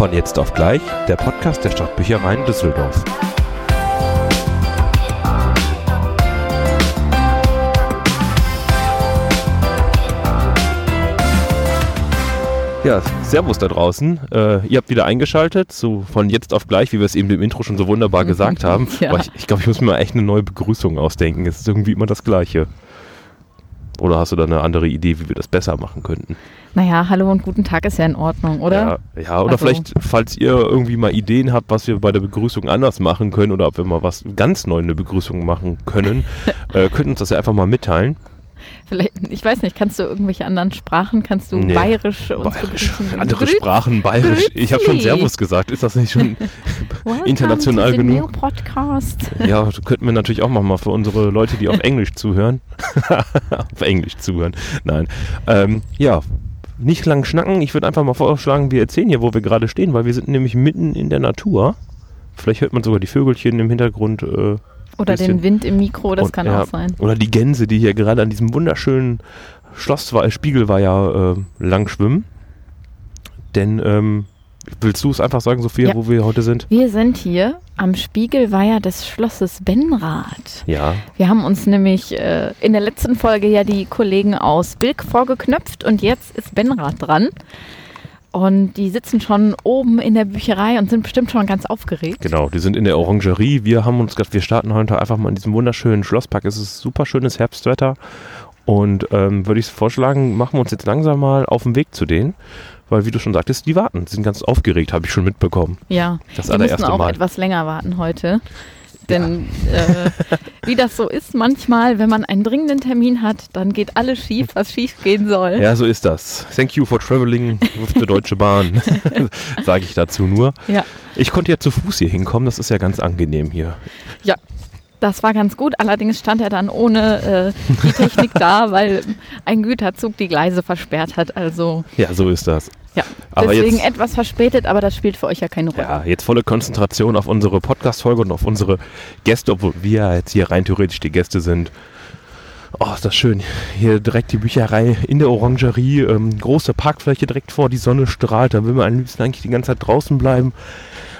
Von jetzt auf gleich, der Podcast der Stadtbüchereien Düsseldorf. Ja, Servus da draußen. Äh, ihr habt wieder eingeschaltet, so von jetzt auf gleich, wie wir es eben im Intro schon so wunderbar gesagt haben. Ja. Aber ich, ich glaube, ich muss mir mal echt eine neue Begrüßung ausdenken. Es ist irgendwie immer das Gleiche. Oder hast du da eine andere Idee, wie wir das besser machen könnten? Naja, hallo und guten Tag ist ja in Ordnung, oder? Ja, ja oder Also- vielleicht, falls ihr irgendwie mal Ideen habt, was wir bei der Begrüßung anders machen können oder ob wir mal was ganz neu in der Begrüßung machen können, äh, könnt uns das ja einfach mal mitteilen. Vielleicht, ich weiß nicht, kannst du irgendwelche anderen Sprachen, kannst du Nee. bayerisch Bayerisch, andere Grüß- Sprachen, bayerisch. Ich habe schon. Servus gesagt. Ist das nicht schon international genug? Podcast. Ja, könnten wir natürlich auch mal für unsere Leute, die auf Englisch zuhören. auf Englisch zuhören. Nein. Ähm, ja, nicht lang schnacken. Ich würde einfach mal vorschlagen, wir erzählen hier, wo wir gerade stehen, weil wir sind nämlich mitten in der Natur. Vielleicht hört man sogar die Vögelchen im Hintergrund. Äh, Oder Bisschen. den Wind im Mikro, das und- kann ja, auch sein. Oder die Gänse, die hier gerade an diesem wunderschönen Schlosswa- Spiegelweiher äh, lang schwimmen. Denn, ähm, willst du es einfach sagen, Sophia, Ja. wo wir heute sind? Wir sind hier am Spiegelweiher des Schlosses Benrath. Ja, Wir haben uns nämlich äh, in der letzten Folge ja die Kollegen aus Bilk vorgeknöpft und jetzt ist Benrath dran. Und die sitzen schon oben in der Bücherei und sind bestimmt schon ganz aufgeregt. Genau, die sind in der Orangerie. Wir haben uns gedacht, wir starten heute einfach mal in diesem wunderschönen Schlosspark. Es ist super schönes Herbstwetter. Und ähm, würde ich vorschlagen, machen wir uns jetzt langsam mal auf den Weg zu denen. Weil, wie du schon sagtest, die warten. Die sind ganz aufgeregt, habe ich schon mitbekommen. Ja, Das die allererste müssen auch Mal. etwas länger warten heute. Denn äh, wie das so ist, manchmal, wenn man einen dringenden Termin hat, dann geht alles schief, was schief gehen soll. Ja, so ist das. Thank you for traveling with the Deutsche Bahn. Sage ich dazu nur. Ja. Ich konnte ja zu Fuß hier hinkommen. Das ist ja ganz angenehm hier. Ja, das war ganz gut. Allerdings stand er dann ohne äh, die Technik da, weil ein Güterzug die Gleise versperrt hat. Also Ja, so ist das. Ja, Aber deswegen jetzt- etwas verspätet, aber das spielt für euch ja keine Rolle. Ja, jetzt volle Konzentration auf unsere Podcast-Folge und auf unsere Gäste, obwohl wir jetzt hier rein theoretisch die Gäste sind. Oh, ist das schön. Hier direkt die Bücherei in der Orangerie, ähm, große Parkfläche direkt vor, die Sonne strahlt. Da will man am liebsten eigentlich die ganze Zeit draußen bleiben.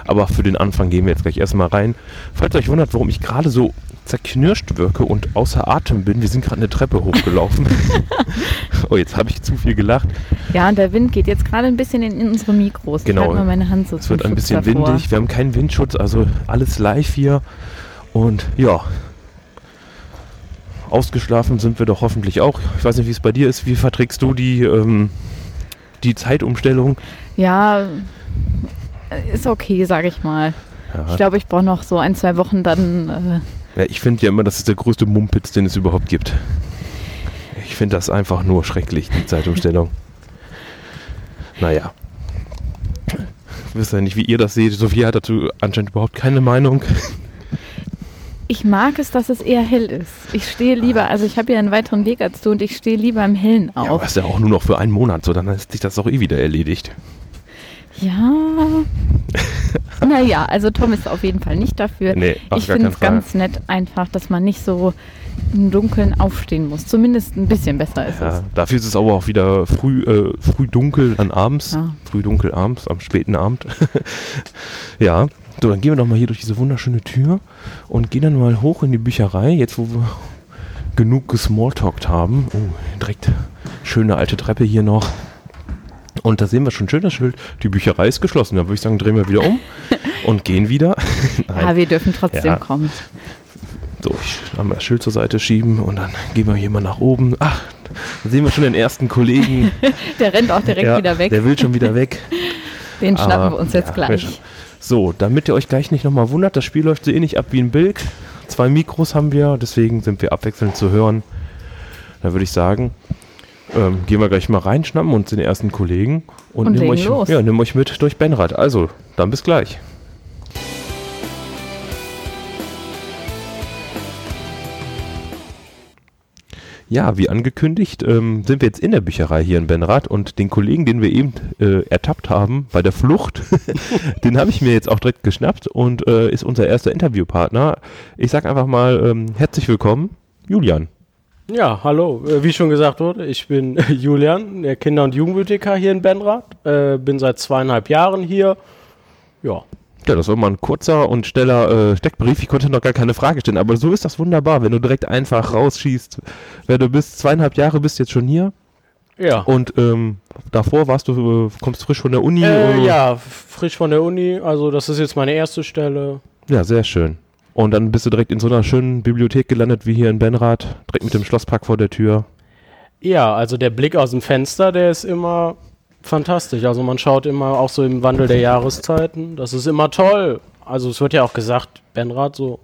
Aber für den Anfang gehen wir jetzt gleich erstmal rein. Falls ihr euch wundert, warum ich gerade so zerknirscht wirke und außer Atem bin, wir sind gerade eine Treppe hochgelaufen. oh, jetzt habe ich zu viel gelacht. Ja, und der Wind geht jetzt gerade ein bisschen in, in unsere Mikros. Genau. Ich so Es wird ein Schutz bisschen davor. windig, wir haben keinen Windschutz, also alles live hier. Und ja, ausgeschlafen sind wir doch hoffentlich auch. Ich weiß nicht, wie es bei dir ist. Wie verträgst du die, ähm, die Zeitumstellung? Ja, äh, ist okay, sage ich mal. Ich Ja, glaube, ich brauche noch so ein, zwei Wochen dann. Äh, ja, ich finde ja immer, das ist der größte Mumpitz, den es überhaupt gibt. Ich finde das einfach nur schrecklich, die Zeitumstellung. naja. Ich weiß ja nicht, wie ihr das seht. Sophia hat dazu anscheinend überhaupt keine Meinung. ich mag es, dass es eher hell ist. Ich stehe lieber, also ich habe ja einen weiteren Weg als du und ich stehe lieber im Hellen Ja, aber auf. ist ja auch nur noch für einen Monat so, dann ist sich das doch eh wieder erledigt. Ja. naja, also Tom ist auf jeden Fall nicht dafür. Nee, ich finde es ganz nett einfach, dass man nicht so im Dunkeln aufstehen muss. Zumindest ein bisschen besser ist Ja, es. dafür ist es aber auch wieder früh, äh, früh dunkel an abends. Ja. Früh dunkel abends, am späten Abend. ja, so, dann gehen wir doch mal hier durch diese wunderschöne Tür und gehen dann mal hoch in die Bücherei, jetzt wo wir genug gesmalltalkt haben. Oh, direkt schöne alte Treppe hier noch. Und da sehen wir schon schön das Schild, die Bücherei ist geschlossen. Da würde ich sagen, drehen wir wieder um und gehen wieder. Nein. Ja, wir dürfen trotzdem Ja. kommen. So, ich kann mal das Schild zur Seite schieben und dann gehen wir hier mal nach oben. Ach, da sehen wir schon den ersten Kollegen. Der rennt auch direkt Ja, wieder weg. Der will schon wieder weg. Den schnappen Aber, wir uns jetzt ja, gleich. So, damit ihr euch gleich nicht nochmal wundert, das Spiel läuft so ähnlich ab wie ein Bilk. Zwei Mikros haben wir, deswegen sind wir abwechselnd zu hören. Da würde ich sagen, ähm, gehen wir gleich mal rein, schnappen uns den ersten Kollegen und, Und nehmen, euch, los. Ja, nehmen euch mit durch Benrad. Also, dann bis gleich. Ja, wie angekündigt, ähm, sind wir jetzt in der Bücherei hier in Benrath und den Kollegen, den wir eben äh, ertappt haben bei der Flucht, den habe ich mir jetzt auch direkt geschnappt und äh, ist unser erster Interviewpartner. Ich sage einfach mal ähm, herzlich willkommen, Julian. Ja, hallo. Äh, Wie schon gesagt wurde, ich bin Julian, der Kinder- und Jugendbibliothekar hier in Benrath. Äh, bin seit zweieinhalb Jahren hier. Ja, Ja, das war mal ein kurzer und schneller äh, Steckbrief. Ich konnte noch gar keine Frage stellen, aber so ist das wunderbar, wenn du direkt einfach rausschießt. Wer du bist, zweieinhalb Jahre bist jetzt schon hier ja. und ähm, davor warst du, äh, kommst frisch von der Uni. Äh, ja, frisch von der Uni. Also das ist jetzt meine erste Stelle. Ja, sehr schön. Und dann bist du direkt in so einer schönen Bibliothek gelandet wie hier in Benrath, direkt mit dem Schlosspark vor der Tür. Ja, also der Blick aus dem Fenster, der ist immer fantastisch. Also man schaut immer auch so im Wandel der Jahreszeiten. Das ist immer toll. Also es wird ja auch gesagt, Benrath so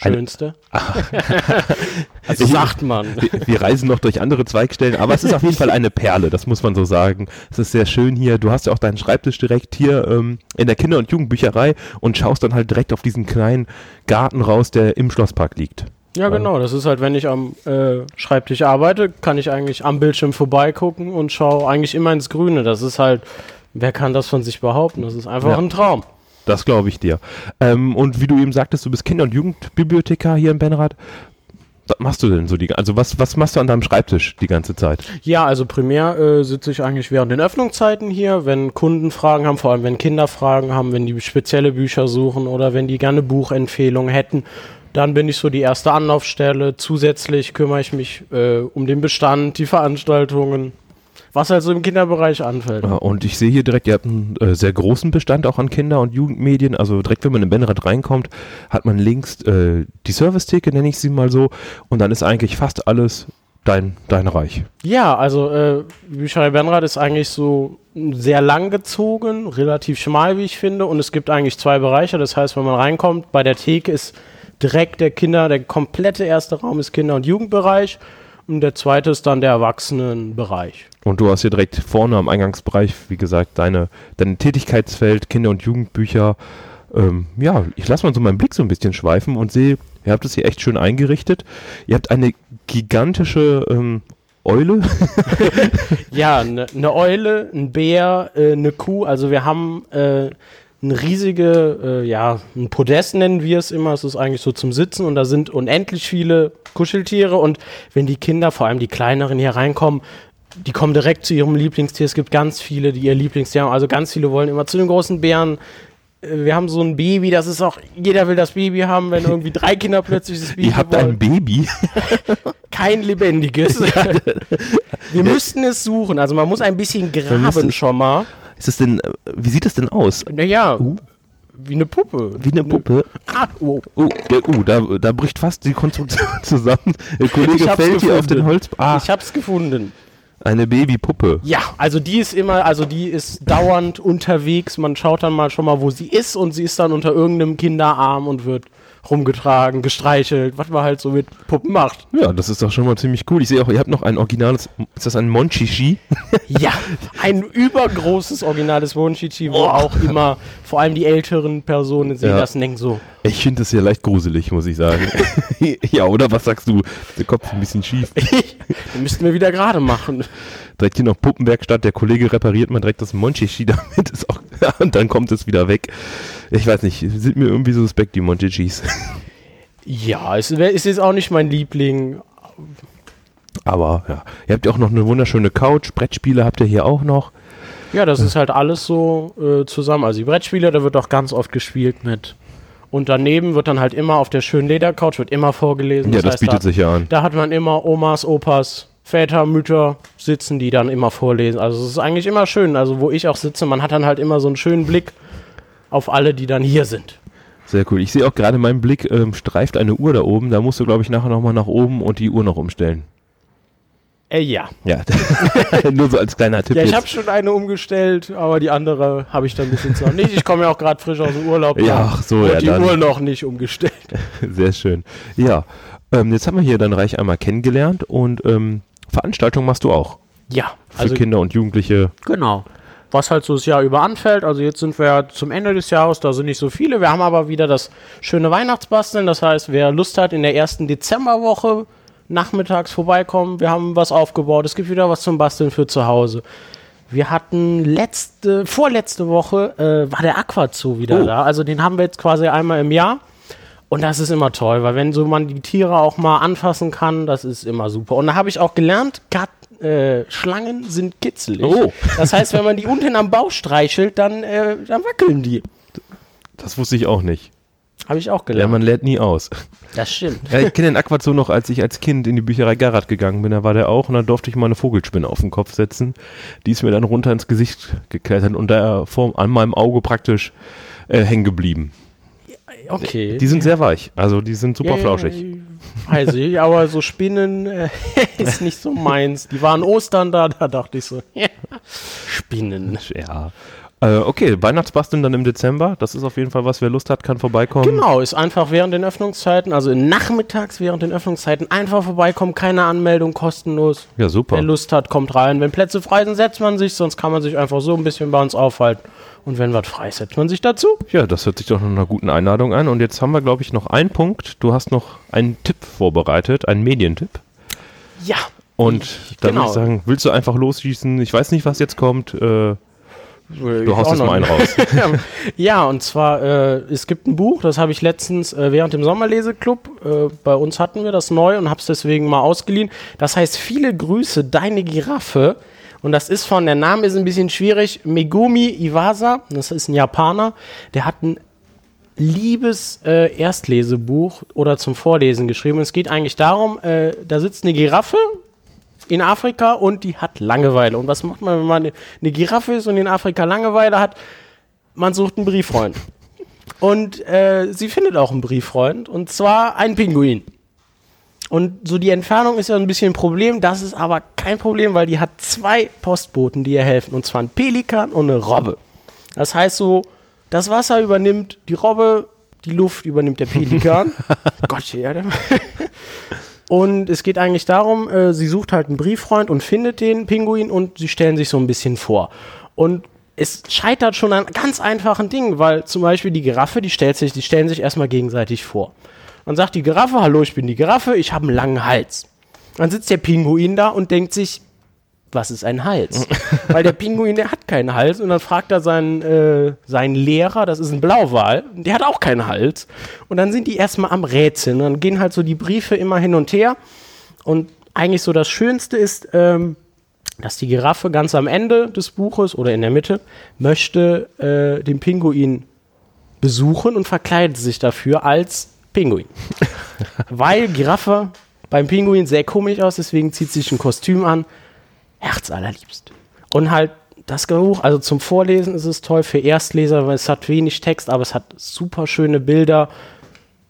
schönste. also sagt man. Wir, wir reisen noch durch andere Zweigstellen, aber es ist auf jeden Fall eine Perle, das muss man so sagen. Es ist sehr schön hier. Du hast ja auch deinen Schreibtisch direkt hier ähm, in der Kinder- und Jugendbücherei und schaust dann halt direkt auf diesen kleinen Garten raus, der im Schlosspark liegt. Ja, genau. Das ist halt, wenn ich am äh, Schreibtisch arbeite, kann ich eigentlich am Bildschirm vorbeigucken und schaue eigentlich immer ins Grüne. Das ist halt, wer kann das von sich behaupten? Das ist einfach Ja. ein Traum. Das glaube ich dir. Ähm, und wie du eben sagtest, du bist Kinder- und Jugendbibliothekar hier in Benrath. Was machst du denn so die, also was, was machst du an deinem Schreibtisch die ganze Zeit? Ja, also primär äh, sitze ich eigentlich während den Öffnungszeiten hier, wenn Kunden Fragen haben, vor allem wenn Kinder Fragen haben, wenn die spezielle Bücher suchen oder wenn die gerne Buchempfehlungen hätten. Dann bin ich so die erste Anlaufstelle. Zusätzlich kümmere ich mich äh, um den Bestand, die Veranstaltungen, was halt so im Kinderbereich anfällt. Ja, Und ich sehe hier direkt, ihr habt einen äh, sehr großen Bestand auch an Kinder- und Jugendmedien. Also direkt, wenn man in Benrad reinkommt, hat man links äh, die Servicetheke, nenne ich sie mal so. Und dann ist eigentlich fast alles dein, dein Reich. Ja, also äh, Bücherei Benrad ist eigentlich so sehr lang gezogen, relativ schmal, wie ich finde. Und es gibt eigentlich zwei Bereiche. Das heißt, wenn man reinkommt, bei der Theke ist direkt der Kinder, der komplette erste Raum ist Kinder- und Jugendbereich. Und der zweite ist dann der Erwachsenenbereich. Und du hast hier direkt vorne am Eingangsbereich, wie gesagt, deine, dein Tätigkeitsfeld, Kinder- und Jugendbücher. Ähm, ja, ich lasse mal so meinen Blick so ein bisschen schweifen und sehe, ihr habt es hier echt schön eingerichtet. Ihr habt eine gigantische ähm, Eule. Ja, eine ne Eule, ein Bär, äh, eine Kuh. Also wir haben äh, eine riesige, äh, ja, ein Podest nennen wir es immer. Es ist eigentlich so zum Sitzen und da sind unendlich viele Kuscheltiere. Und wenn die Kinder, vor allem die kleineren, hier reinkommen, die kommen direkt zu ihrem Lieblingstier. Es gibt ganz viele, die ihr Lieblingstier haben. Also ganz viele wollen immer zu den großen Bären. Äh, Wir haben so ein Baby, das ist auch, jeder will das Baby haben, wenn irgendwie drei Kinder plötzlich das Baby Ihr habt wollen ein Baby. kein lebendiges. Wir müssten es suchen. Also man muss ein bisschen graben schon mal. Ist es denn, äh, wie sieht es denn aus? Naja, Uh. wie eine Puppe. Wie eine Puppe. Ah, oh. Oh, der, oh da, da bricht fast die Konstruktion zusammen. Der Kollege fällt hier auf den gefunden. Holz. Ah, Ich hab's gefunden. eine Babypuppe. Ja, also die ist immer, also die ist dauernd unterwegs. Man schaut dann mal schon mal, wo sie ist und sie ist dann unter irgendeinem Kinderarm und wird rumgetragen, gestreichelt, was man halt so mit Puppen macht. Ja, das ist doch schon mal ziemlich cool. Ich sehe auch, ihr habt noch ein originales, ist das ein Monchichi? Ja, ein übergroßes originales Wonchichi, wo Oh. auch immer vor allem die älteren Personen sehen Ja. das und denken so, Ich finde das ja leicht gruselig, muss ich sagen. ja, oder was sagst du? Der Kopf ist ein bisschen schief. den müssten wir wieder gerade machen. Direkt hier noch Puppenwerkstatt, der Kollege repariert mal direkt das Monchichi damit. Ist auch, und dann kommt es wieder weg. Ich weiß nicht, sind mir irgendwie so suspekt, die Monchichis. Ja, es ist jetzt auch nicht mein Liebling. Aber ja, ihr habt ja auch noch eine wunderschöne Couch. Brettspiele habt ihr hier auch noch. Ja, das ist halt alles so äh, zusammen. Also die Brettspiele, da wird auch ganz oft gespielt mit. Und daneben wird dann halt immer auf der schönen Ledercouch wird immer vorgelesen. Ja, das heißt, bietet da, sich ja an. Da hat man immer Omas, Opas, Väter, Mütter sitzen, die dann immer vorlesen. Also es ist eigentlich immer schön. Also wo ich auch sitze, man hat dann halt immer so einen schönen Blick auf alle, die dann hier sind. Sehr cool. Ich sehe auch gerade, mein Blick ähm, streift eine Uhr da oben. Da musst du, glaube ich, nachher nochmal nach oben und die Uhr noch umstellen. Äh, ja. Ja, nur so als kleiner Tipp. Ja, ich habe schon eine umgestellt, aber die andere habe ich dann ein bisschen zu nicht. Ich komme ja auch gerade frisch aus dem Urlaub. Ja, ach so, ja, die dann. Uhr noch nicht umgestellt. Sehr schön. Ja, ähm, jetzt haben wir hier dein Reich einmal kennengelernt und ähm, Veranstaltungen machst du auch Ja, für also Kinder und Jugendliche. Genau. Was halt so das Jahr über anfällt. Also jetzt sind wir ja zum Ende des Jahres, da sind nicht so viele. Wir haben aber wieder das schöne Weihnachtsbasteln. Das heißt, wer Lust hat, in der ersten Dezemberwoche nachmittags vorbeikommen. Wir haben was aufgebaut. Es gibt wieder was zum Basteln für zu Hause. Wir hatten letzte, vorletzte Woche äh, war der Aquazoo wieder Oh. da. Also den haben wir jetzt quasi einmal im Jahr. Und das ist immer toll, weil wenn so man die Tiere auch mal anfassen kann, das ist immer super. Und da habe ich auch gelernt, Gat äh, Schlangen sind kitzelig. Oh. Das heißt, wenn man die unten am Bauch streichelt, dann, äh, dann wackeln die. Das wusste ich auch nicht. Habe ich auch Ja, gelernt. man lernt nie aus. das stimmt. Ja, ich kenne den Aquazoo noch, als ich als Kind in die Bücherei Garrett gegangen bin. Da war der auch und da durfte ich mal eine Vogelspinne auf den Kopf setzen. Die ist mir dann runter ins Gesicht geklettert und da vor, an meinem Auge praktisch äh, hängen geblieben. Okay. Die sind sehr weich, also die sind super Ja, flauschig. Weiß ich, aber so Spinnen äh, ist nicht so meins. Die waren Ostern da, da dachte ich so, ja, Spinnen. Ja. Äh, okay, Weihnachtsbasteln dann im Dezember. Das ist auf jeden Fall was. Wer Lust hat, kann vorbeikommen. Genau, ist einfach während den Öffnungszeiten, also nachmittags während den Öffnungszeiten einfach vorbeikommen, keine Anmeldung, kostenlos. Ja, super. Wer Lust hat, kommt rein. Wenn Plätze frei sind, setzt man sich, sonst kann man sich einfach so ein bisschen bei uns aufhalten. Und wenn was frei ist, setzt man sich dazu. Ja, das hört sich doch nach einer guten Einladung an. Und jetzt haben wir, glaube ich, noch einen Punkt. Du hast noch einen Tipp vorbereitet, einen Medientipp. Ja. Und dann Genau. würde ich sagen, willst du einfach losschießen? Ich weiß nicht, was jetzt kommt. Äh, Du du haust jetzt mal einen raus. ja, und zwar, äh, es gibt ein Buch, das habe ich letztens äh, während dem Sommerleseklub, äh, bei uns hatten wir das neu und habe es deswegen mal ausgeliehen. Das heißt, viele Grüße, deine Giraffe. Und das ist von, der Name ist ein bisschen schwierig, Megumi Iwasa, das ist ein Japaner, der hat ein liebes äh, Erstlesebuch oder zum Vorlesen geschrieben. Und es geht eigentlich darum, äh, da sitzt eine Giraffe in Afrika und die hat Langeweile. Und was macht man, wenn man eine, eine Giraffe ist und in Afrika Langeweile hat? Man sucht einen Brieffreund. Und äh, sie findet auch einen Brieffreund, und zwar einen Pinguin. Und so die Entfernung ist ja ein bisschen ein Problem, das ist aber kein Problem, weil die hat zwei Postboten, die ihr helfen, und zwar ein Pelikan und eine Robbe. Das heißt so, das Wasser übernimmt die Robbe, die Luft übernimmt der Pelikan. Gott, ja. Und es geht eigentlich darum, äh, sie sucht halt einen Brieffreund und findet den Pinguin und sie stellen sich so ein bisschen vor. Und es scheitert schon an ganz einfachen Dingen, weil zum Beispiel die Giraffe, die stellt sich, die stellen sich erstmal gegenseitig vor. Dann sagt die Giraffe, hallo, ich bin die Giraffe, ich habe einen langen Hals. Dann sitzt der Pinguin da und denkt sich, was ist ein Hals? Weil der Pinguin, der hat keinen Hals. Und dann fragt er seinen, äh, seinen Lehrer, das ist ein Blauwal, der hat auch keinen Hals. Und dann sind die erstmal am Rätseln. Und dann gehen halt so die Briefe immer hin und her. Und eigentlich so das Schönste ist, ähm, dass die Giraffe ganz am Ende des Buches oder in der Mitte möchte äh, den Pinguin besuchen und verkleidet sich dafür als Pinguin. Weil Giraffe beim Pinguin sehr komisch aus, deswegen zieht sich ein Kostüm an. Herz allerliebst. Und halt das Buch, also zum Vorlesen ist es toll für Erstleser, weil es hat wenig Text, aber es hat super schöne Bilder.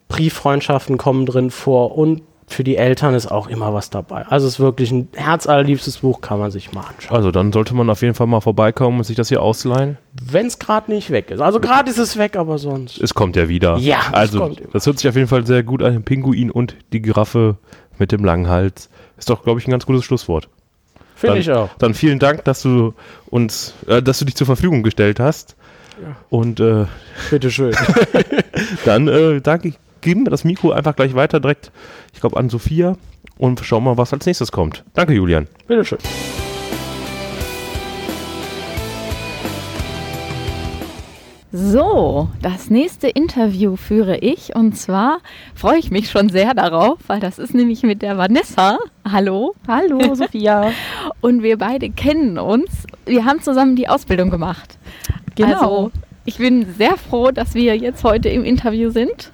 Brieffreundschaften kommen drin vor und für die Eltern ist auch immer was dabei. Also es ist wirklich ein herzallerliebstes Buch, kann man sich mal anschauen. Also dann sollte man auf jeden Fall mal vorbeikommen und sich das hier ausleihen. Wenn es gerade nicht weg ist. Also gerade ist es weg, aber sonst. Es kommt ja wieder. Ja, es also kommt immer. das hört sich auf jeden Fall sehr gut an. Pinguin und die Giraffe mit dem langen Hals. Ist doch, glaube ich, ein ganz gutes Schlusswort. Finde ich auch. Dann vielen Dank, dass du uns, äh, dass du dich zur Verfügung gestellt hast. Und äh, Bitteschön. dann äh, danke, geben wir das Mikro einfach gleich weiter direkt, ich glaube, an Sophia und schauen mal, was als nächstes kommt. Danke, Julian. Bitteschön. So, das nächste Interview führe ich und zwar freue ich mich schon sehr darauf, weil das ist nämlich mit der Vanessa. Hallo. Hallo, Sophia. Und wir beide kennen uns. Wir haben zusammen die Ausbildung gemacht. Genau. Also, ich bin sehr froh, dass wir jetzt heute im Interview sind.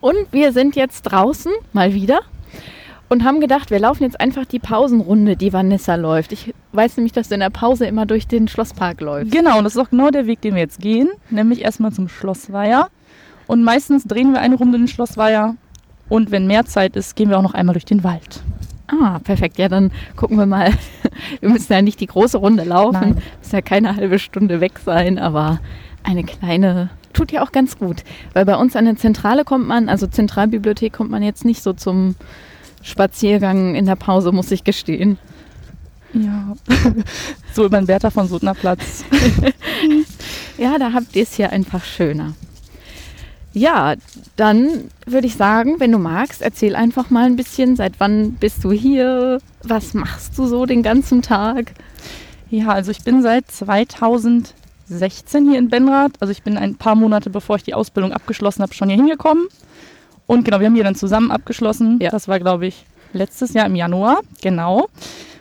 Und wir sind jetzt draußen, mal wieder. Und haben gedacht, wir laufen jetzt einfach die Pausenrunde, die Vanessa läuft. Ich weiß nämlich, dass du in der Pause immer durch den Schlosspark läufst. Genau, und das ist auch genau der Weg, den wir jetzt gehen. Nämlich erstmal zum Schlossweiher. Und meistens drehen wir eine Runde in den Schlossweiher. Und wenn mehr Zeit ist, gehen wir auch noch einmal durch den Wald. Ah, perfekt. Ja, dann gucken wir mal. Wir müssen ja nicht die große Runde laufen. Nein. Müssen ja keine halbe Stunde weg sein, aber eine kleine tut ja auch ganz gut. Weil bei uns an der Zentrale kommt man, also Zentralbibliothek kommt man jetzt nicht so zum Spaziergang in der Pause, muss ich gestehen. Ja. so über den Bertha von Suttner Platz. Ja, da habt ihr es hier einfach schöner. Ja, dann würde ich sagen, wenn du magst, erzähl einfach mal ein bisschen, seit wann bist du hier? Was machst du so den ganzen Tag? Ja, also ich bin seit 2016 hier in Benrath. Also ich bin ein paar Monate, bevor ich die Ausbildung abgeschlossen habe, schon hier hingekommen. Und genau, wir haben hier dann zusammen abgeschlossen. Ja. Das war, glaube ich, letztes Jahr im Januar. Genau.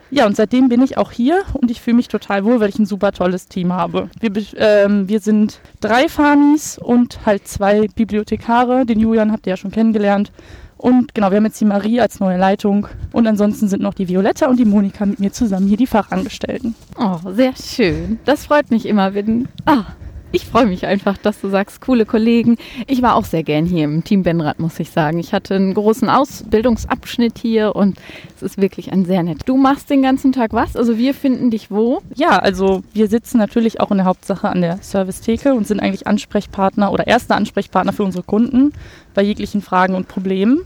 Ja, und seitdem bin ich auch hier und ich fühle mich total wohl, weil ich ein super tolles Team habe. Wir, ähm, wir sind drei Fanis und halt zwei Bibliothekare. Den Julian habt ihr ja schon kennengelernt. Und genau, wir haben jetzt die Marie als neue Leitung. Und ansonsten sind noch die Violetta und die Monika mit mir zusammen hier die Fachangestellten. Oh, sehr schön. Das freut mich immer, wenn. Ah, ich freue mich einfach, dass du sagst, coole Kollegen. Ich war auch sehr gern hier im Team Benrad, muss ich sagen. Ich hatte einen großen Ausbildungsabschnitt hier und es ist wirklich ein sehr nett. Du machst den ganzen Tag was? Also wir finden dich wo? Ja, also wir sitzen natürlich auch in der Hauptsache an der Servicetheke und sind eigentlich Ansprechpartner oder erste Ansprechpartner für unsere Kunden bei jeglichen Fragen und Problemen.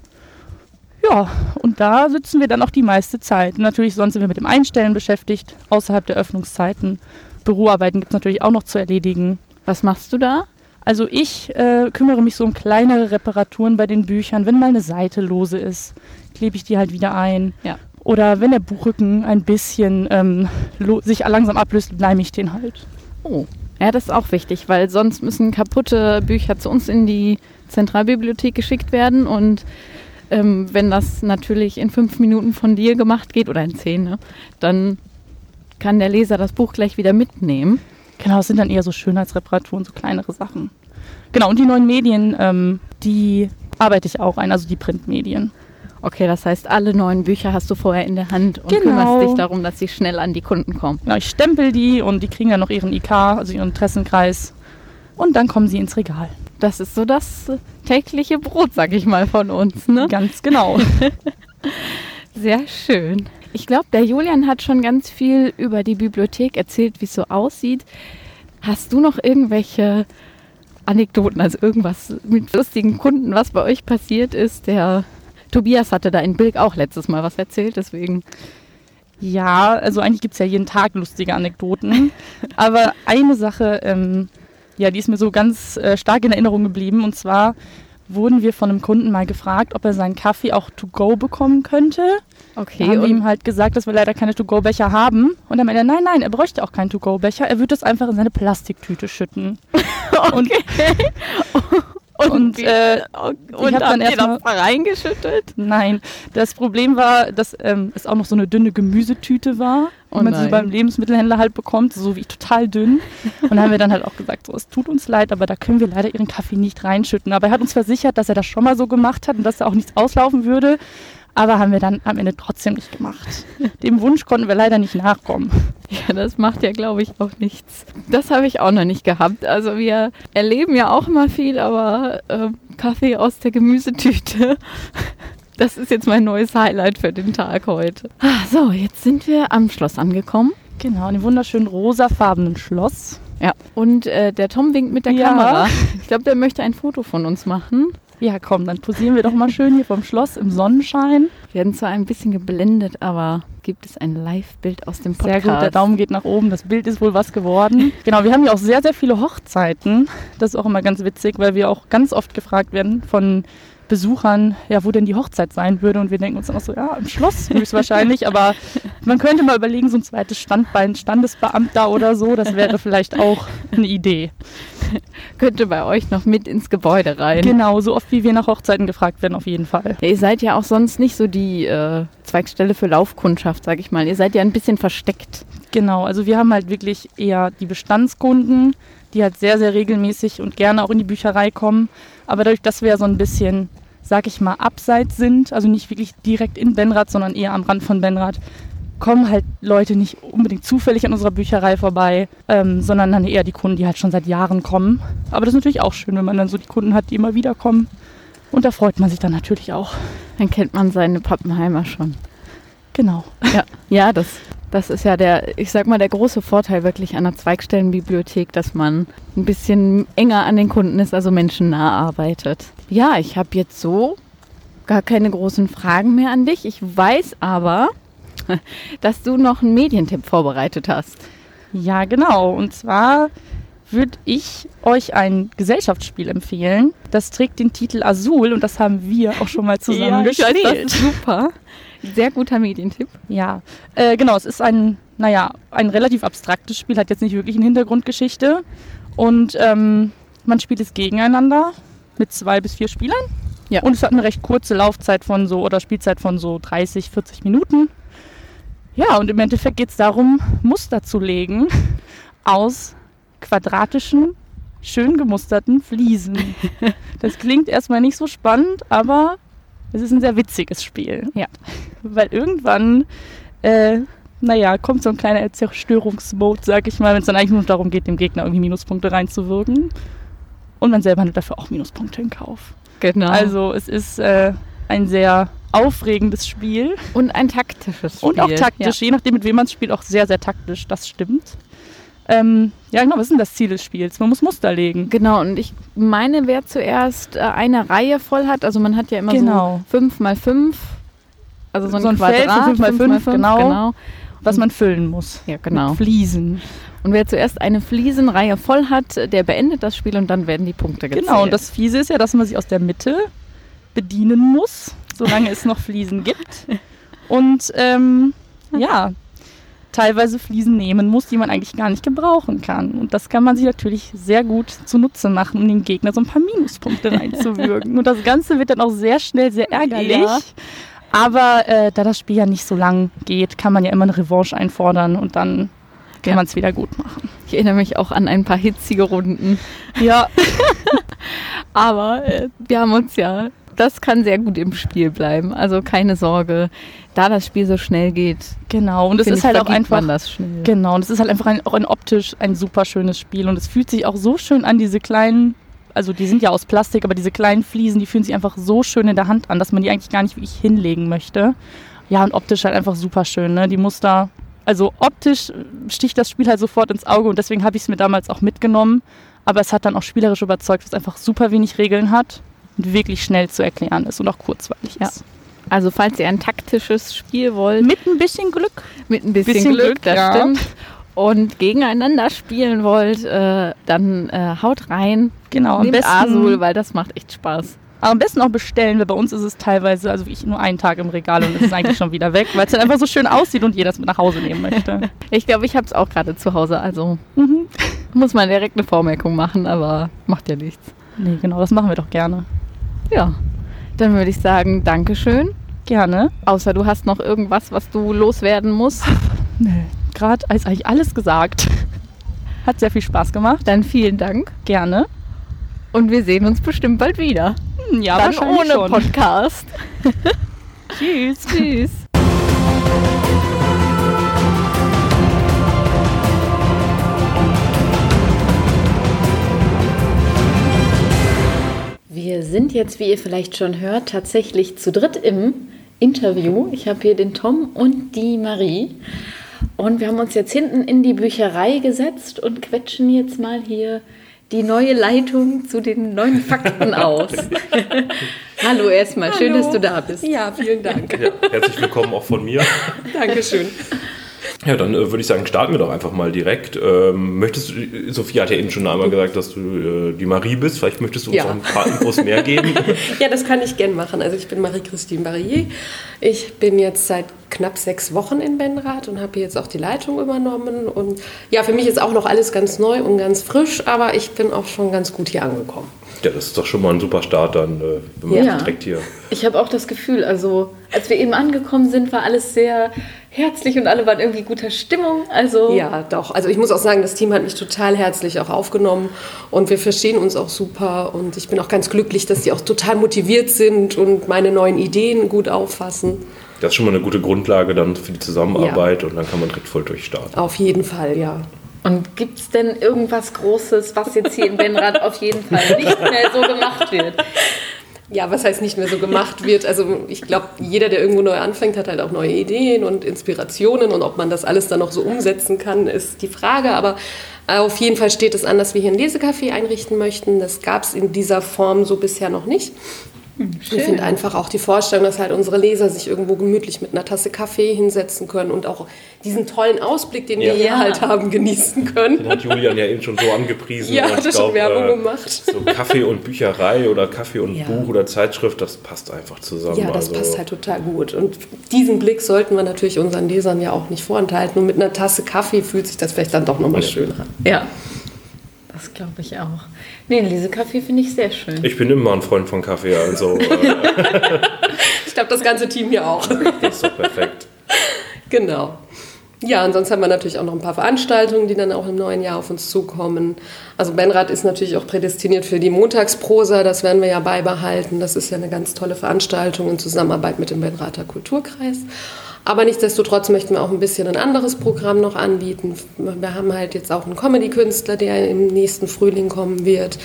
Ja, und da sitzen wir dann auch die meiste Zeit. Natürlich sonst sind wir mit dem Einstellen beschäftigt, außerhalb der Öffnungszeiten. Büroarbeiten gibt es natürlich auch noch zu erledigen. Was machst du da? Also ich äh, kümmere mich so um kleinere Reparaturen bei den Büchern. Wenn mal eine Seite lose ist, klebe ich die halt wieder ein. Ja. Oder wenn der Buchrücken ein bisschen ähm, sich langsam ablöst, leime ich den halt. Oh. Ja, das ist auch wichtig, weil sonst müssen kaputte Bücher zu uns in die Zentralbibliothek geschickt werden und ähm, wenn das natürlich in fünf Minuten von dir gemacht geht oder in zehn, ne, dann kann der Leser das Buch gleich wieder mitnehmen. Genau, es sind dann eher so Schönheitsreparaturen, so kleinere Sachen. Genau, und die neuen Medien, ähm, die arbeite ich auch ein, also die Printmedien. Okay, das heißt, alle neuen Bücher hast du vorher in der Hand und Genau. kümmerst dich darum, dass sie schnell an die Kunden kommen. Genau, ich stempel die und die kriegen dann noch ihren IK, also ihren Interessenkreis. Und dann kommen sie ins Regal. Das ist so das tägliche Brot, sag ich mal, von uns. Ne? Ganz genau. Sehr schön. Ich glaube, der Julian hat schon ganz viel über die Bibliothek erzählt, wie es so aussieht. Hast du noch irgendwelche Anekdoten, also irgendwas mit lustigen Kunden, was bei euch passiert ist? Der Tobias hatte da in Bilk auch letztes Mal was erzählt, deswegen. Ja, also eigentlich gibt es ja jeden Tag lustige Anekdoten. Aber eine Sache, ähm, ja, die ist mir so ganz äh, stark in Erinnerung geblieben. Und zwar wurden wir von einem Kunden mal gefragt, ob er seinen Kaffee auch to go bekommen könnte. Da Okay, haben wir und ihm halt gesagt, dass wir leider keine To-Go-Becher haben. Und dann meinte er, nein, nein, er bräuchte auch keinen To-Go-Becher. Er würde das einfach in seine Plastiktüte schütten. Und, und, wie- äh, und, ich und hab dann habt ihr erst mal- das da reingeschüttet? nein, das Problem war, dass ähm, es auch noch so eine dünne Gemüsetüte war. Oh Und man sie beim Lebensmittelhändler halt bekommt, so wie total dünn. Und dann haben wir dann halt auch gesagt, so, es tut uns leid, aber da können wir leider ihren Kaffee nicht reinschütten. Aber er hat uns versichert, dass er das schon mal so gemacht hat und dass da auch nichts auslaufen würde. Aber haben wir dann am Ende trotzdem nicht gemacht. Dem Wunsch konnten wir leider nicht nachkommen. Ja, das macht ja, glaube ich, auch nichts. Das habe ich auch noch nicht gehabt. Also wir erleben ja auch immer viel, aber ähm, Kaffee aus der Gemüsetüte, das ist jetzt mein neues Highlight für den Tag heute. Ah, so, jetzt sind wir am Schloss angekommen. Genau, in dem wunderschönen rosafarbenen Schloss. Ja, und äh, der Tom winkt mit der Ja. Kamera. Ich glaube, der möchte ein Foto von uns machen. Ja, komm, dann posieren wir doch mal schön hier vom Schloss im Sonnenschein. Wir werden zwar ein bisschen geblendet, aber gibt es ein Live-Bild aus dem Sehr Podcast? gut, der Daumen geht nach oben, das Bild ist wohl was geworden. Genau, wir haben ja auch sehr, sehr viele Hochzeiten. Das ist auch immer ganz witzig, weil wir auch ganz oft gefragt werden von Besuchern, ja, wo denn die Hochzeit sein würde. Und wir denken uns dann auch so, ja, im Schloss höchstwahrscheinlich. aber man könnte mal überlegen, so ein zweites Standbein, Standesbeamter oder so, das wäre vielleicht auch eine Idee. Könnte bei euch noch mit ins Gebäude rein. Genau, so oft wie wir nach Hochzeiten gefragt werden, auf jeden Fall. Ja, ihr seid ja auch sonst nicht so die äh, Zweigstelle für Laufkundschaft, sag ich mal. Ihr seid ja ein bisschen versteckt. Genau, also wir haben halt wirklich eher die Bestandskunden, die halt sehr, sehr regelmäßig und gerne auch in die Bücherei kommen. Aber dadurch, dass wir ja so ein bisschen, sag ich mal, abseits sind, also nicht wirklich direkt in Benrath, sondern eher am Rand von Benrath, kommen halt Leute nicht unbedingt zufällig an unserer Bücherei vorbei, ähm, sondern dann eher die Kunden, die halt schon seit Jahren kommen. Aber das ist natürlich auch schön, wenn man dann so die Kunden hat, die immer wieder kommen. Und da freut man sich dann natürlich auch. Dann kennt man seine Pappenheimer schon. Genau. Ja, ja das, das ist ja der, ich sag mal, der große Vorteil wirklich an der Zweigstellenbibliothek, dass man ein bisschen enger an den Kunden ist, also menschennah arbeitet. Ja, ich habe jetzt so gar keine großen Fragen mehr an dich. Ich weiß aber, dass du noch einen Medientipp vorbereitet hast. Ja, genau. Und zwar würde ich euch ein Gesellschaftsspiel empfehlen. Das trägt den Titel Azul und das haben wir auch schon mal zusammen weiß, gespielt. das ist super. Sehr guter Medientipp. Ja, äh, genau, es ist ein, naja, ein relativ abstraktes Spiel, hat jetzt nicht wirklich eine Hintergrundgeschichte. Und ähm, man spielt es gegeneinander mit zwei bis vier Spielern. Ja. Und es hat eine recht kurze Laufzeit von so oder Spielzeit von so 30, 40 Minuten. Ja, und im Endeffekt geht es darum, Muster zu legen aus quadratischen, schön gemusterten Fliesen. Das klingt erstmal nicht so spannend, aber es ist ein sehr witziges Spiel. Ja. Weil irgendwann, äh, naja, kommt so ein kleiner Zerstörungsmode, sag ich mal, wenn es dann eigentlich nur darum geht, dem Gegner irgendwie Minuspunkte reinzuwirken. Und man selber nimmt dafür auch Minuspunkte in Kauf. Genau. Also es ist äh, ein sehr aufregendes Spiel. und ein taktisches Spiel. Und auch taktisch, je nachdem, mit wem man spielt, auch sehr, sehr taktisch. Das stimmt. Ähm, ja, genau, was ist denn das Ziel des Spiels? Man muss Muster legen. Genau, und ich meine, wer zuerst äh, eine Reihe voll hat, also man hat ja immer Genau. so 5 mal 5, also so ein, So ein Feld Quadrat, von fünf mal fünf fünf, genau. genau. Was man füllen muss. Ja, genau. Mit Fliesen. Und wer zuerst eine Fliesenreihe voll hat, der beendet das Spiel und dann werden die Punkte gezählt. Genau, und das Fiese ist ja, dass man sich aus der Mitte bedienen muss, solange es noch Fliesen gibt. Und ähm, ja, teilweise Fliesen nehmen muss, die man eigentlich gar nicht gebrauchen kann. Und das kann man sich natürlich sehr gut zunutze machen, um dem Gegner so ein paar Minuspunkte reinzuwirken. Und das Ganze wird dann auch sehr schnell sehr ärgerlich. Ja. Aber äh, da das Spiel ja nicht so lang geht, kann man ja immer eine Revanche einfordern und dann kann Ja. man es wieder gut machen. Ich erinnere mich auch an ein paar hitzige Runden. Ja, Aber äh, wir haben uns ja, das kann sehr gut im Spiel bleiben. Also keine Sorge, da das Spiel so schnell geht. genau. Und es ist halt auch einfach das schnell. Genau, und es ist halt einfach ein, auch ein optisch ein super schönes Spiel und es fühlt sich auch so schön an, diese kleinen, also die sind ja aus Plastik, aber diese kleinen Fliesen, die fühlen sich einfach so schön in der Hand an, dass man die eigentlich gar nicht wirklich hinlegen möchte. Ja, und optisch halt einfach super schön, ne? Die Muster, also optisch sticht das Spiel halt sofort ins Auge und deswegen habe ich es mir damals auch mitgenommen. Aber es hat dann auch spielerisch überzeugt, dass es einfach super wenig Regeln hat und wirklich schnell zu erklären ist und auch kurzweilig Ja. ist. Also falls ihr ein taktisches Spiel wollt, Mit ein bisschen Glück. mit ein bisschen, Bisschen Glück, Glück, das ja. stimmt. Und gegeneinander spielen wollt, äh, dann äh, haut rein. Genau, am besten- Azul, weil das macht echt Spaß. Aber am besten auch bestellen, weil bei uns ist es teilweise, also ich nur einen Tag im Regal und es ist eigentlich schon wieder weg, weil es dann einfach so schön aussieht und jeder es mit nach Hause nehmen möchte. Ich glaube, ich habe es auch gerade zu Hause, also Mhm. muss man direkt eine Vormerkung machen, aber macht ja nichts. Nee, genau, das machen wir doch gerne. Ja, dann würde ich sagen, Dankeschön. Gerne. Außer du hast noch irgendwas, was du loswerden musst. Nee, gerade ist eigentlich alles gesagt. Hat sehr viel Spaß gemacht. Dann vielen Dank Gerne. und wir sehen uns bestimmt bald wieder. Hm, Ja, dann ohne schon. Podcast. Tschüss. Tschüss. Wir sind jetzt, wie ihr vielleicht schon hört, tatsächlich zu dritt im Interview. Ich habe hier den Tom und die Marie. Und wir haben uns jetzt hinten in die Bücherei gesetzt und quetschen jetzt mal hier die neue Leitung zu den neuen Fakten aus. Hallo erstmal, schön, dass du da bist. Ja, vielen Dank. Ja, herzlich willkommen auch von mir. Dankeschön. Ja, dann äh, würde ich sagen, starten wir doch einfach mal direkt. Ähm, möchtest du, Sophie hat ja eben schon einmal gesagt, dass du äh, die Marie bist. Vielleicht möchtest du uns Ja. noch ein paar Infos mehr geben. Ja, das kann ich gern machen. Also ich bin Marie-Christine Barrier. Ich bin jetzt seit knapp sechs Wochen in Benrath und habe hier jetzt auch die Leitung übernommen. Und ja, für mich ist auch noch alles ganz neu und ganz frisch, aber ich bin auch schon ganz gut hier angekommen. Ja, das ist doch schon mal ein super Start dann, äh, wenn man Ja. direkt hier. Ich habe auch das Gefühl, also als wir eben angekommen sind, war alles sehr herzlich und alle waren irgendwie guter Stimmung. Also Ja, doch. Also ich muss auch sagen, das Team hat mich total herzlich auch aufgenommen und wir verstehen uns auch super und ich bin auch ganz glücklich, dass die auch total motiviert sind und meine neuen Ideen gut auffassen. Das ist schon mal eine gute Grundlage dann für die Zusammenarbeit und dann kann man direkt voll durchstarten. Auf jeden Fall, ja. Und gibt es denn irgendwas Großes, was jetzt hier in Benrath auf jeden Fall nicht mehr so gemacht wird? Ja, was heißt nicht mehr so gemacht wird. Also ich glaube, jeder, der irgendwo neu anfängt, hat halt auch neue Ideen und Inspirationen. Und ob man das alles dann noch so umsetzen kann, ist die Frage. Aber auf jeden Fall steht es an, dass wir hier ein Lesecafé einrichten möchten. Das gab es in dieser Form so bisher noch nicht. Ich finde einfach auch die Vorstellung, dass halt unsere Leser sich irgendwo gemütlich mit einer Tasse Kaffee hinsetzen können und auch diesen tollen Ausblick, den wir Ja. hier Ja. halt haben, genießen können. Den hat Julian ja eben schon so angepriesen. Ja, hat er schon Werbung äh, gemacht. So Kaffee und Bücherei oder Kaffee und Ja. Buch oder Zeitschrift, das passt einfach zusammen. Ja, das also, passt halt total gut. Und diesen Blick sollten wir natürlich unseren Lesern ja auch nicht vorenthalten. Und mit einer Tasse Kaffee fühlt sich das vielleicht dann doch nochmal schöner an. Ja, das glaube ich auch. Nee, Lesekaffee finde ich sehr schön. Ich bin immer ein Freund von Kaffee, also äh, Ich glaube, das ganze Team hier auch. das ist doch perfekt. Genau. Ja, und sonst haben wir natürlich auch noch ein paar Veranstaltungen, die dann auch im neuen Jahr auf uns zukommen. Also Benrad ist natürlich auch prädestiniert für die Montagsprosa, das werden wir ja beibehalten. Das ist ja eine ganz tolle Veranstaltung in Zusammenarbeit mit dem Benrather Kulturkreis. Aber nichtsdestotrotz möchten wir auch ein bisschen ein anderes Programm noch anbieten. Wir haben halt jetzt auch einen Comedy-Künstler, der im nächsten Frühling kommen wird.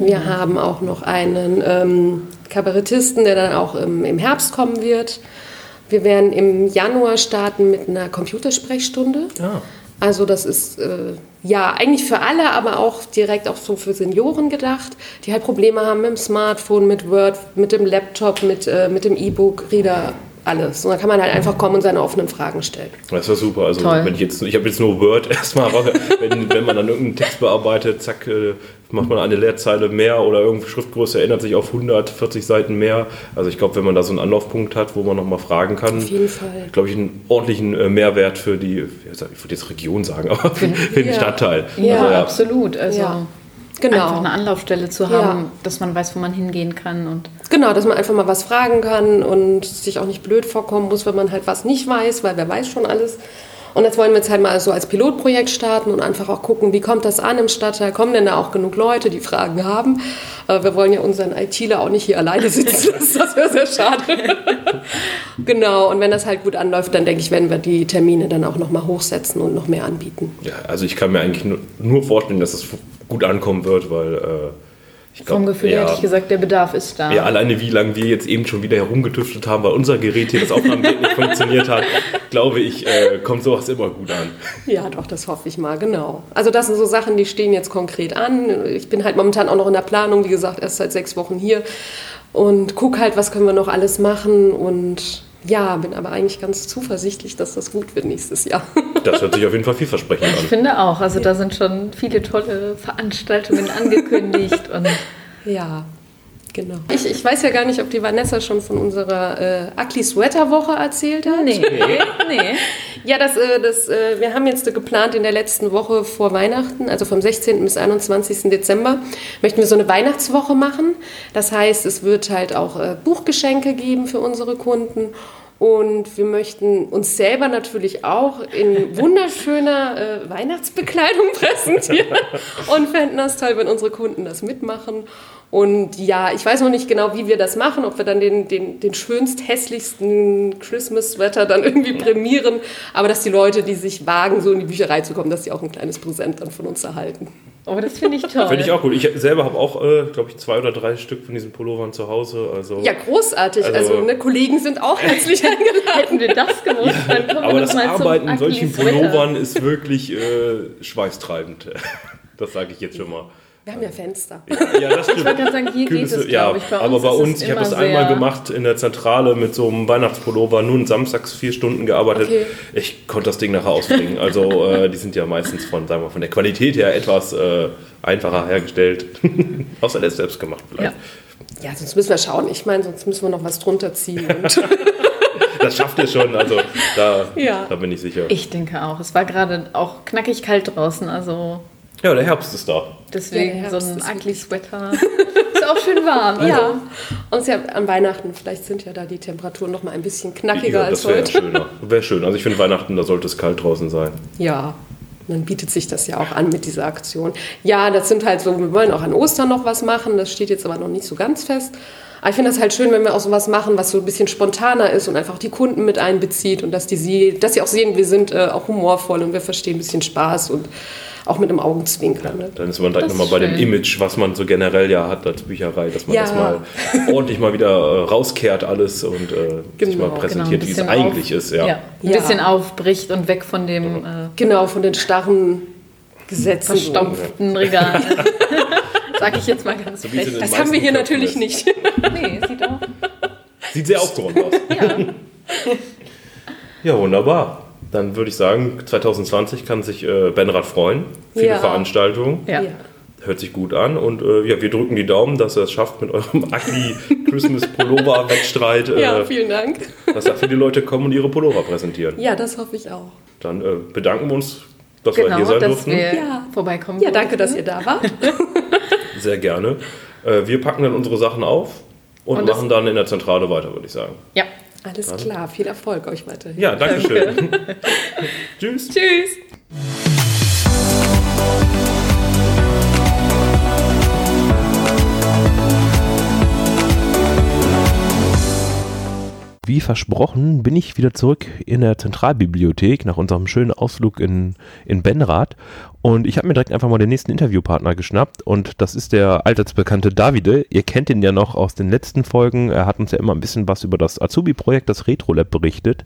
Wir haben auch noch einen ähm, Kabarettisten, der dann auch im, im Herbst kommen wird. Wir werden im Januar starten mit einer Computersprechstunde. Ja. Also das ist äh, ja eigentlich für alle, aber auch direkt auch so für Senioren gedacht, die halt Probleme haben mit dem Smartphone, mit Word, mit dem Laptop, mit, äh, mit dem E-Book-Reader, alles. Und da kann man halt einfach kommen und seine offenen Fragen stellen. Das war super. Also Toll. wenn ich jetzt, ich habe jetzt nur Word erstmal, aber wenn, wenn man dann irgendeinen Text bearbeitet, zack, äh, macht man eine Leerzeile mehr oder irgendeine Schriftgröße ändert sich auf 140 Seiten mehr. Also ich glaube, wenn man da so einen Anlaufpunkt hat, wo man nochmal fragen kann, Auf jeden Fall. glaube ich, einen ordentlichen äh, Mehrwert für die, ich würde jetzt Region sagen, aber für, für den Ja. Stadtteil. Ja, also, absolut. Also Ja. Genau. einfach eine Anlaufstelle zu Ja. haben, dass man weiß, wo man hingehen kann. Und Genau, dass man einfach mal was fragen kann und sich auch nicht blöd vorkommen muss, wenn man halt was nicht weiß, weil wer weiß schon alles. Und das wollen wir jetzt halt mal so als Pilotprojekt starten und einfach auch gucken, wie kommt das an im Stadtteil? Kommen denn da auch genug Leute, die Fragen haben? Äh, Wir wollen ja unseren ITler auch nicht hier alleine sitzen lassen, das wäre sehr schade. genau, und wenn das halt gut anläuft, dann denke ich, werden wir die Termine dann auch nochmal hochsetzen und noch mehr anbieten. Ja, also ich kann mir eigentlich nur, nur vorstellen, dass es gut ankommen wird, weil äh, ich glaube, vom Gefühl her hätte ich gesagt, der Bedarf ist da. Ja, alleine wie lange wir jetzt eben schon wieder herumgetüftelt haben, weil unser Gerät hier, das Aufnahmegerät nicht funktioniert hat, glaube ich, äh, kommt sowas immer gut an. Ja, doch, das hoffe ich mal, genau. Also das sind so Sachen, die stehen jetzt konkret an. Ich bin halt momentan auch noch in der Planung, wie gesagt, erst seit sechs Wochen hier und gucke halt, was können wir noch alles machen und ja, bin aber eigentlich ganz zuversichtlich, dass das gut wird nächstes Jahr. Das hört sich auf jeden Fall vielversprechend Ich an. finde auch. Also da sind schon viele tolle Veranstaltungen angekündigt. und ja, genau. Ich, ich weiß ja gar nicht, ob die Vanessa schon von unserer äh, Ugly Sweater Woche erzählt hat. nee, nee. Ja, das, äh, das, äh, wir haben jetzt geplant in der letzten Woche vor Weihnachten, also vom 16. bis 21. Dezember, möchten wir so eine Weihnachtswoche machen. Das heißt, es wird halt auch äh, Buchgeschenke geben für unsere Kunden. Und wir möchten uns selber natürlich auch in wunderschöner äh, Weihnachtsbekleidung präsentieren und fänden das toll, wenn unsere Kunden das mitmachen. Und ja, ich weiß noch nicht genau, wie wir das machen, ob wir dann den, den, den schönst hässlichsten Christmas-Sweater dann irgendwie prämieren, aber dass die Leute, die sich wagen, so in die Bücherei zu kommen, dass sie auch ein kleines Präsent dann von uns erhalten. Oh, das finde ich toll. Finde ich auch gut. Ich selber habe auch, äh, glaube ich, zwei oder drei Stück von diesen Pullovern zu Hause. Also, Ja, großartig. Also- Also, ne, Kollegen sind auch herzlich eingeladen. Hätten wir das gewusst, dann kommen aber das mal zum Arbeiten in solchen. Pullovern ist wirklich äh, schweißtreibend. Das sage ich jetzt schon mal. Wir haben ja Fenster. Ja, das stimmt. Ich wollte gerade sagen, hier geht Kühlste- es, glaube ich. Bei aber bei uns, ich habe das einmal gemacht in der Zentrale mit so einem Weihnachtspullover, nun samstags vier Stunden gearbeitet. Okay. Ich konnte das Ding nachher ausbringen. Also äh, die sind ja meistens von, sagen wir, von der Qualität her etwas äh, einfacher hergestellt. Außer der ist selbst gemacht vielleicht. Ja, sonst müssen wir schauen. Ich meine, sonst müssen wir noch was drunter ziehen. Und Das schafft ihr schon, also da, Ja. da bin ich sicher. Ich denke auch. Es war gerade auch knackig kalt draußen, also Ja, der Herbst ist da. deswegen Ja, so ein ugly Sweater. ist auch schön warm. Also. ja, und es ist ja an Weihnachten, vielleicht sind ja da die Temperaturen noch mal ein bisschen knackiger Ja, als wäre heute. schöner. Wäre schön. Also ich finde Weihnachten, da sollte es kalt draußen sein. Ja, dann bietet sich das ja auch an mit dieser Aktion. Ja, das sind halt so, wir wollen auch an Ostern noch was machen, das steht jetzt aber noch nicht so ganz fest. Aber ich finde das halt schön, wenn wir auch so was machen, was so ein bisschen spontaner ist und einfach die Kunden mit einbezieht und dass die sie, dass sie auch sehen, wir sind äh, auch humorvoll und wir verstehen ein bisschen Spaß und auch mit einem Augenzwinkern. Ne? Dann ist man direkt nochmal bei dem. Image, was man so generell ja hat als Bücherei, dass man Ja. das mal ordentlich mal wieder äh, rauskehrt alles und äh, sich Genau, mal präsentiert, ein wie es eigentlich auf, ist. Ja. Ja, ein Ja. bisschen aufbricht und weg von dem äh, Genau, von den starren Gesetzen. so. verstampften Regal. Sag ich jetzt mal ganz in frech. Das haben wir hier Köpfen natürlich ist. nicht. Nee, sieht auch Sieht sehr aufgeräumt aus. Ja. ja, wunderbar. Dann würde ich sagen, 2020 kann sich äh, Benrad freuen. Viele Ja. Veranstaltungen. Ja. Hört sich gut an und äh, ja, wir drücken die Daumen, dass ihr es schafft mit eurem ugly Christmas Pullover Wettstreit, äh, Ja, vielen Dank. dass da viele Leute kommen und ihre Pullover präsentieren. Ja, das hoffe ich auch. Dann äh, bedanken wir uns, dass wir hier Genau, sein dass durften. wir Ja. vorbeikommen. Ja, danke, dass ihr da wart. Sehr gerne. Äh, wir packen dann unsere Sachen auf und, Und machen dann in der Zentrale weiter, würde ich sagen. Ja. Alles klar, viel Erfolg euch weiterhin. Ja, danke schön. Tschüss. Tschüss. Wie versprochen bin ich wieder zurück in der Zentralbibliothek nach unserem schönen Ausflug in, in Benrath. Und ich habe mir direkt einfach mal den nächsten Interviewpartner geschnappt. Und das ist der allseits Davide. Ihr kennt ihn ja noch aus den letzten Folgen. Er hat uns ja immer ein bisschen was über das Azubi-Projekt, das RetroLab, berichtet.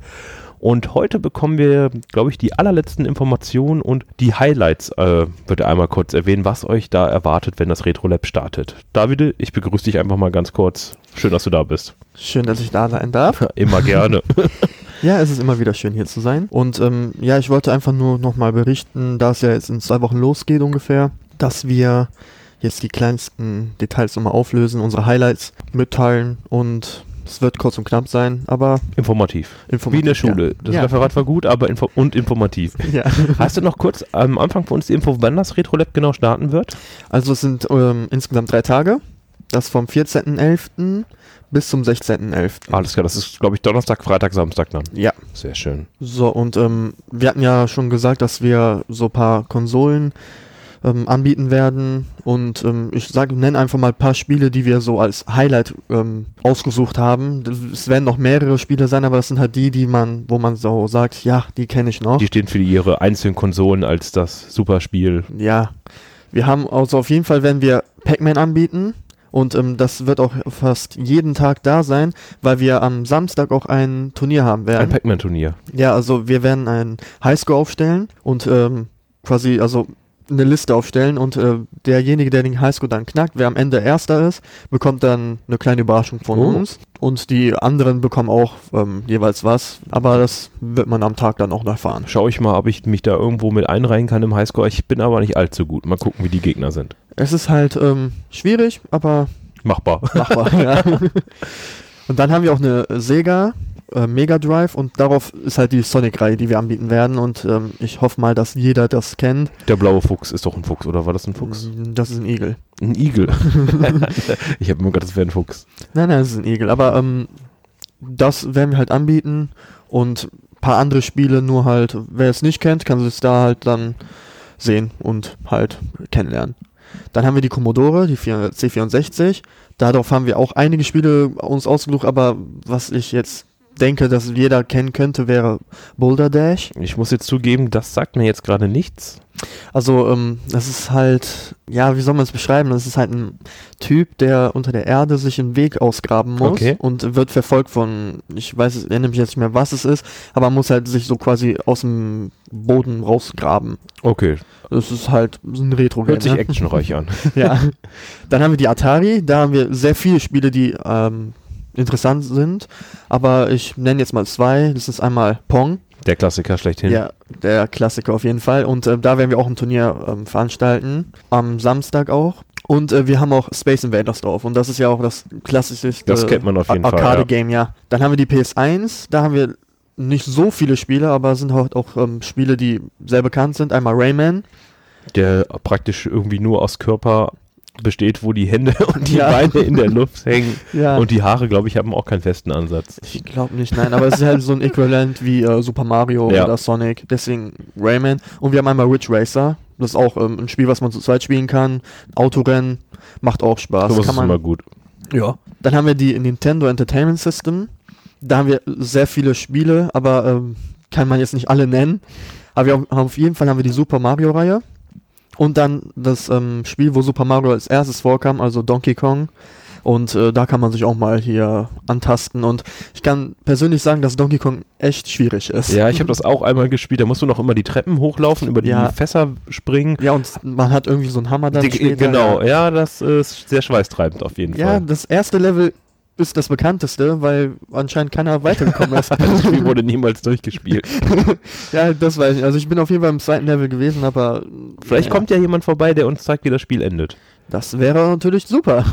Und heute bekommen wir, glaube ich, die allerletzten Informationen und die Highlights, äh, wird er einmal kurz erwähnen, was euch da erwartet, wenn das RetroLab startet. Davide, ich begrüße dich einfach mal ganz kurz. Schön, dass du da bist. Schön, dass ich da sein darf. Immer gerne. Ja, es ist immer wieder schön hier zu sein. Und ähm, ja, ich wollte einfach nur nochmal berichten, da es ja jetzt in zwei Wochen losgeht ungefähr, dass wir jetzt die kleinsten Details nochmal auflösen, unsere Highlights mitteilen und es wird kurz und knapp sein, aber Informativ. informativ. Wie in der Schule. Das Ja. Referat war gut, aber info und informativ. Ja. Hast du noch kurz am Anfang für uns die Info, wann das RetroLab genau starten wird? Also es sind ähm, insgesamt drei Tage. Das vom 14.11. bis zum 16.11. Alles klar, das ist, glaube ich, Donnerstag, Freitag, Samstag dann. Ja. Sehr schön. So, und ähm, wir hatten ja schon gesagt, dass wir so ein paar Konsolen ähm, anbieten werden. Und ähm, ich sage, nenne einfach mal ein paar Spiele, die wir so als Highlight ähm, ausgesucht haben. Es werden noch mehrere Spiele sein, aber das sind halt die, die man, wo man so sagt, ja, die kenne ich noch. Die stehen für ihre einzelnen Konsolen als das Superspiel. Ja, wir haben also auf jeden Fall werden wir Pac-Man anbieten und ähm, das wird auch fast jeden Tag da sein, weil wir am Samstag auch ein Turnier haben Ein werden. Pac-Man-Turnier. ja, also wir werden ein Highscore aufstellen und ähm, quasi also eine Liste aufstellen und äh, derjenige, der den Highscore dann knackt, wer am Ende Erster ist, bekommt dann eine kleine Überraschung von Oh. uns und die anderen bekommen auch ähm, jeweils was, aber das wird man am Tag dann auch noch erfahren. Schau ich mal, ob ich mich da irgendwo mit einreihen kann im Highscore. Ich bin aber nicht allzu gut. Mal gucken, wie die Gegner sind. Es ist halt ähm, schwierig, aber Machbar. machbar. ja. Und dann haben wir auch eine Sega äh, Mega Drive und darauf ist halt die Sonic-Reihe, die wir anbieten werden. Und ähm, ich hoffe mal, dass jeder das kennt. Der blaue Fuchs ist doch ein Fuchs, oder war das ein Fuchs? Das ist ein Igel. Ein Igel. ich habe immer gedacht, das wäre ein Fuchs. Nein, nein, das ist ein Igel. Aber ähm, das werden wir halt anbieten und ein paar andere Spiele nur halt, wer es nicht kennt, kann es da halt dann sehen und halt kennenlernen. Dann haben wir die Commodore, die 4 C64. Darauf haben wir auch einige Spiele uns ausgesucht, aber was ich jetzt denke, dass jeder kennen könnte, wäre Boulder Dash. Ich muss jetzt zugeben, das sagt mir jetzt gerade nichts. Also, ähm, das ist halt, ja, wie soll man es beschreiben? Das ist halt ein Typ, der unter der Erde sich einen Weg ausgraben muss Okay. und wird verfolgt von, ich weiß, es erinnere mich jetzt nicht mehr, was es ist, aber man muss halt sich so quasi aus dem Boden rausgraben. Okay, Das ist halt so ein retro hört sich ne? actionreich an. Ja. Dann haben wir die Atari, da haben wir sehr viele Spiele, die ähm, interessant sind, aber ich nenne jetzt mal zwei. Das ist einmal Pong. Der Klassiker schlechthin. Ja, der Klassiker auf jeden Fall. Und äh, da werden wir auch ein Turnier ähm, veranstalten. Am Samstag auch. Und äh, wir haben auch Space Invaders drauf. Und das ist ja auch das klassischste Das kennt man auf jeden Arcade-Game, ja. Dann haben wir die PS1. Da haben wir nicht so viele Spiele, aber sind halt auch ähm, Spiele, die sehr bekannt sind. Einmal Rayman. Der praktisch irgendwie nur aus Körper besteht, wo die Hände und die Ja. Beine in der Luft hängen. Ja. Und die Haare, glaube ich, haben auch keinen festen Ansatz. Ich glaube nicht, nein, aber es ist halt so ein Äquivalent wie äh, Super Mario Ja. oder Sonic, deswegen Rayman. Und wir haben einmal Ridge Racer, das ist auch ähm, ein Spiel, was man zu zweit spielen kann. Autorennen, macht auch Spaß. Sowas kann ist immer gut. ja. Dann haben wir die Nintendo Entertainment System. Da haben wir sehr viele Spiele, aber ähm, kann man jetzt nicht alle nennen. Aber wir haben auf jeden Fall haben wir die Super Mario Reihe. Und dann das ähm, Spiel, wo Super Mario als erstes vorkam, also Donkey Kong. Und äh, da kann man sich auch mal hier antasten. Und ich kann persönlich sagen, dass Donkey Kong echt schwierig ist. Ja, ich habe das auch einmal gespielt. Da musst du noch immer die Treppen hochlaufen, über die Ja. Fässer springen. Ja, und man hat irgendwie so einen Hammer dann Die, später. genau, Ja. ja, das ist sehr schweißtreibend auf jeden ja, Fall. das erste Level ist das bekannteste, weil anscheinend keiner weitergekommen ist. Das Spiel wurde niemals durchgespielt. ja, das weiß ich. Also ich bin auf jeden Fall im zweiten Level gewesen, aber Vielleicht ja, kommt ja jemand vorbei, der uns zeigt, wie das Spiel endet. Das wäre natürlich super.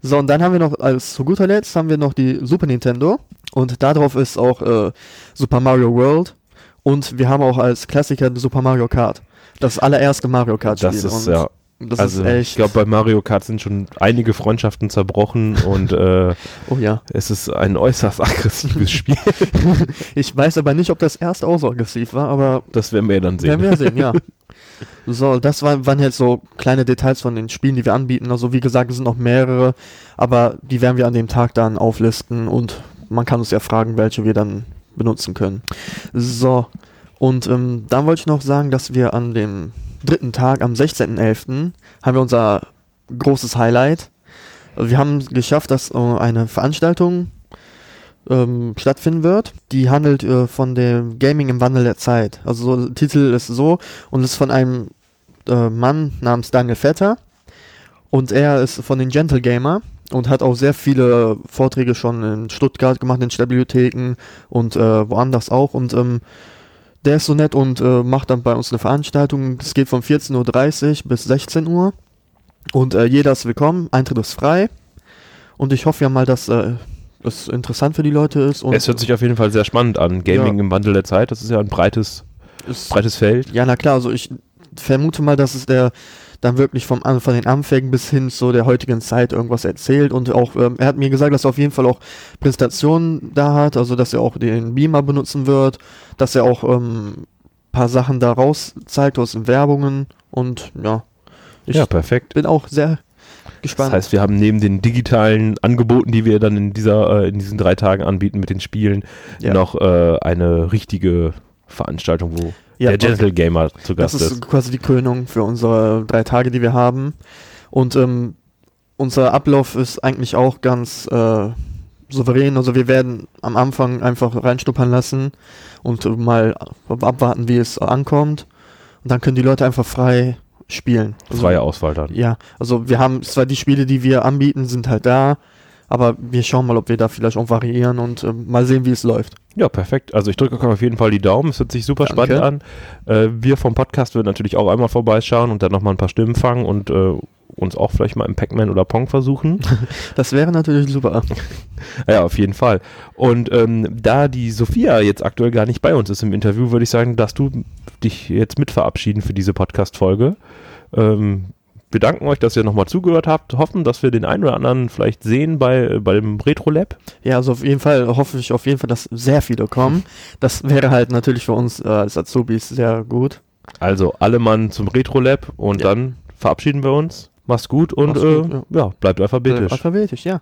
So, und dann haben wir noch, als zu guter Letzt haben wir noch die Super Nintendo. Und darauf ist auch äh, Super Mario World. Und wir haben auch als Klassiker Super Mario Kart. Das allererste Mario Kart Spiel. Das ist und ja. Das also ist echt. ich glaube, bei Mario Kart sind schon einige Freundschaften zerbrochen und äh, oh ja. es ist ein äußerst aggressives Spiel. Ich weiß aber nicht, ob das erste auch so aggressiv war, aber Das werden wir ja dann werden sehen. wir sehen, ja. So, das war, waren jetzt so kleine Details von den Spielen, die wir anbieten. Also wie gesagt, es sind noch mehrere, aber die werden wir an dem Tag dann auflisten und man kann uns ja fragen, welche wir dann benutzen können. So, und ähm, dann wollte ich noch sagen, dass wir an dem dritten Tag, am 16.11., haben wir unser großes Highlight. Also wir haben geschafft, dass äh, eine Veranstaltung ähm, stattfinden wird. Die handelt äh, von dem Gaming im Wandel der Zeit. Also so, der Titel ist so und ist von einem äh, Mann namens Daniel Vetter. Und er ist von den Gentle Gamer und hat auch sehr viele Vorträge schon in Stuttgart gemacht, in Stadtbibliotheken und äh, woanders auch. Und ähm, der ist so nett und äh, macht dann bei uns eine Veranstaltung. Es geht von 14.30 Uhr bis 16 Uhr. Und äh, jeder ist willkommen, Eintritt ist frei. Und ich hoffe ja mal, dass äh, es interessant für die Leute ist. Und Es hört sich auf jeden Fall sehr spannend an. Gaming Ja. im Wandel der Zeit, das ist ja ein breites, es, breites Feld. Ja, na klar, also ich vermute mal, dass es der dann wirklich vom, von den Anfängen bis hin zu der heutigen Zeit irgendwas erzählt und auch, ähm, er hat mir gesagt, dass er auf jeden Fall auch Präsentationen da hat, also dass er auch den Beamer benutzen wird, dass er auch ähm, paar Sachen daraus zeigt aus den Werbungen und ja, ich ja, perfekt. bin auch sehr Das gespannt. heißt, wir haben neben den digitalen Angeboten, die wir dann in dieser, äh, in diesen drei Tagen anbieten mit den Spielen, Ja. noch äh, eine richtige Veranstaltung, wo Ja, der Gentle Gamer zu Das Gast ist ist. quasi die Krönung für unsere drei Tage, die wir haben. Und ähm, unser Ablauf ist eigentlich auch ganz äh, souverän. Also wir werden am Anfang einfach reinschnuppern lassen und mal abwarten, wie es ankommt. Und dann können die Leute einfach frei spielen. Also, Freie Auswahl dann. Ja, also wir haben zwar die Spiele, die wir anbieten, sind halt da, aber wir schauen mal, ob wir da vielleicht auch variieren und äh, mal sehen, wie es läuft. Ja, perfekt. Also ich drücke euch auf jeden Fall die Daumen. Es hört sich super Danke. spannend an. Äh, wir vom Podcast werden natürlich auch einmal vorbeischauen und dann nochmal ein paar Stimmen fangen und äh, uns auch vielleicht mal im Pac-Man oder Pong versuchen. Das wäre natürlich super. ja, auf jeden Fall. Und ähm, da die Sophia jetzt aktuell gar nicht bei uns ist im Interview, würde ich sagen, dass du dich jetzt mit verabschieden für diese Podcast-Folge. Ähm, wir danken euch, dass ihr nochmal zugehört habt. Hoffen, dass wir den einen oder anderen vielleicht sehen bei, beim Retro Lab. Ja, also auf jeden Fall hoffe ich auf jeden Fall, dass sehr viele kommen. Das wäre halt natürlich für uns äh, als Azubis sehr gut. Also alle Mann zum Retro Lab und Ja. dann verabschieden wir uns. Mach's gut und Mach's gut, äh, ja. bleibt Äh, alphabetisch. alphabetisch, ja.